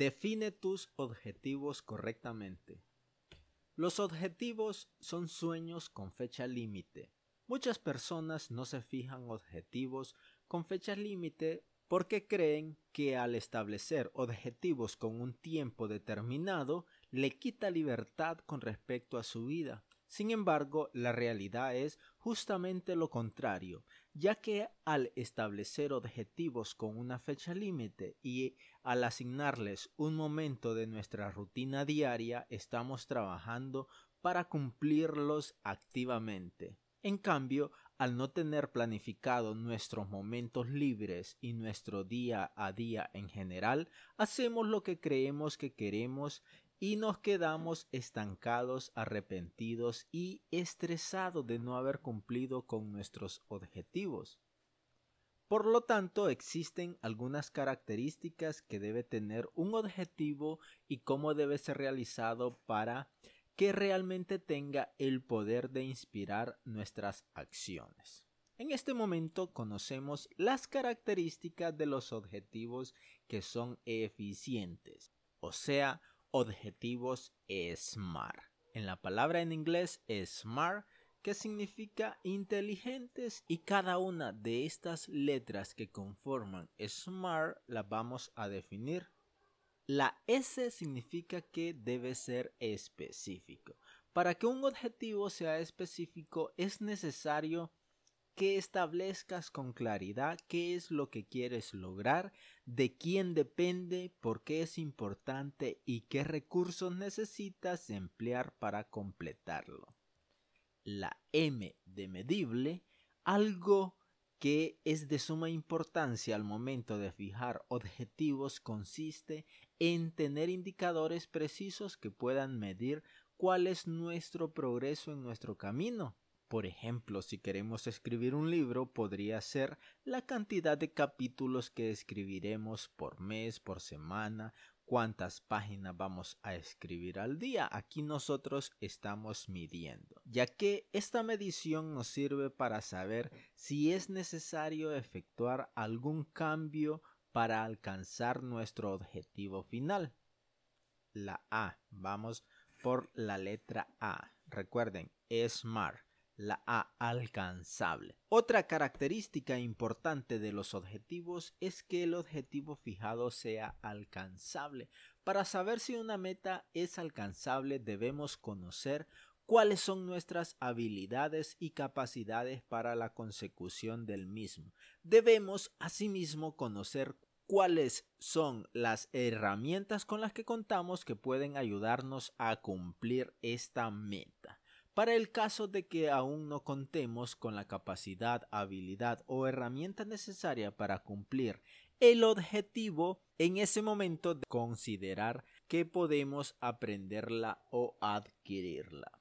Define tus objetivos correctamente. Los objetivos son sueños con fecha límite. Muchas personas no se fijan objetivos con fecha límite porque creen que al establecer objetivos con un tiempo determinado le quita libertad con respecto a su vida. Sin embargo, la realidad es justamente lo contrario, ya que al establecer objetivos con una fecha límite y al asignarles un momento de nuestra rutina diaria, estamos trabajando para cumplirlos activamente. En cambio, al no tener planificado nuestros momentos libres y nuestro día a día en general, hacemos lo que creemos que queremos y nos quedamos estancados, arrepentidos y estresados de no haber cumplido con nuestros objetivos. Por lo tanto, existen algunas características que debe tener un objetivo y cómo debe ser realizado para que realmente tenga el poder de inspirar nuestras acciones. En este momento conocemos las características de los objetivos que son eficientes, o sea, objetivos SMART. En la palabra en inglés SMART que significa inteligentes y cada una de estas letras que conforman SMART la vamos a definir la S significa que debe ser específico. Para que un objetivo sea específico es necesario que establezcas con claridad qué es lo que quieres lograr, de quién depende, por qué es importante y qué recursos necesitas emplear para completarlo. La M de medible, algo que es de suma importancia al momento de fijar objetivos consiste en tener indicadores precisos que puedan medir cuál es nuestro progreso en nuestro camino. Por ejemplo, si queremos escribir un libro, podría ser la cantidad de capítulos que escribiremos por mes, por semana, cuántas páginas vamos a escribir al día. Aquí nosotros estamos midiendo, ya que esta medición nos sirve para saber si es necesario efectuar algún cambio para alcanzar nuestro objetivo final. La A, vamos por la letra A. Recuerden, SMART la A alcanzable. Otra característica importante de los objetivos es que el objetivo fijado sea alcanzable. Para saber si una meta es alcanzable debemos conocer cuáles son nuestras habilidades y capacidades para la consecución del mismo. Debemos asimismo conocer cuáles son las herramientas con las que contamos que pueden ayudarnos a cumplir esta meta. Para el caso de que aún no contemos con la capacidad, habilidad o herramienta necesaria para cumplir el objetivo, en ese momento de considerar que podemos aprenderla o adquirirla.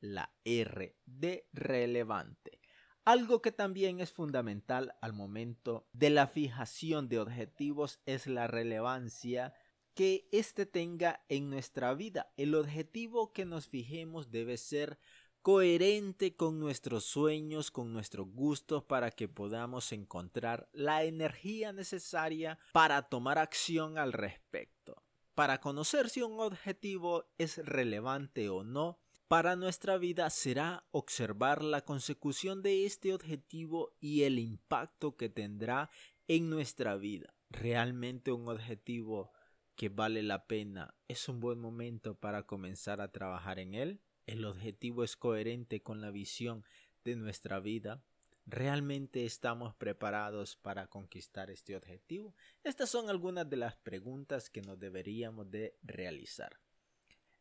La R de relevante. Algo que también es fundamental al momento de la fijación de objetivos es la relevancia que éste tenga en nuestra vida. El objetivo que nos fijemos debe ser coherente con nuestros sueños, con nuestros gustos, para que podamos encontrar la energía necesaria para tomar acción al respecto. Para conocer si un objetivo es relevante o no, para nuestra vida será observar la consecución de este objetivo y el impacto que tendrá en nuestra vida. Realmente un objetivo que vale la pena, es un buen momento para comenzar a trabajar en él. El objetivo es coherente con la visión de nuestra vida. ¿Realmente estamos preparados para conquistar este objetivo? Estas son algunas de las preguntas que nos deberíamos de realizar.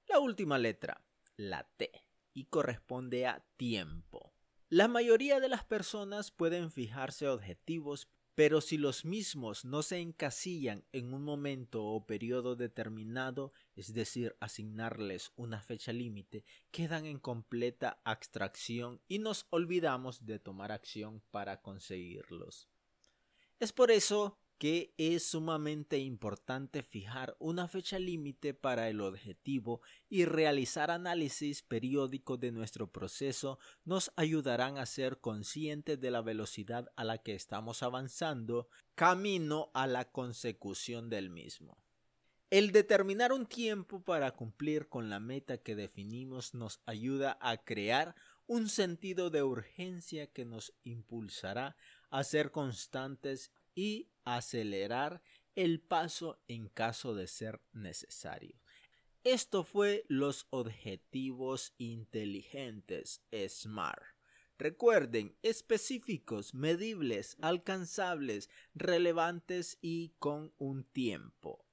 La última letra, la T, y corresponde a tiempo. La mayoría de las personas pueden fijarse objetivos pero si los mismos no se encasillan en un momento o periodo determinado, es decir, asignarles una fecha límite, quedan en completa abstracción y nos olvidamos de tomar acción para conseguirlos. Es por eso que es sumamente importante fijar una fecha límite para el objetivo y realizar análisis periódico de nuestro proceso nos ayudarán a ser conscientes de la velocidad a la que estamos avanzando camino a la consecución del mismo. El determinar un tiempo para cumplir con la meta que definimos nos ayuda a crear un sentido de urgencia que nos impulsará a ser constantes y acelerar el paso en caso de ser necesario. Esto fue los objetivos inteligentes SMART. Recuerden, específicos, medibles, alcanzables, relevantes y con un tiempo.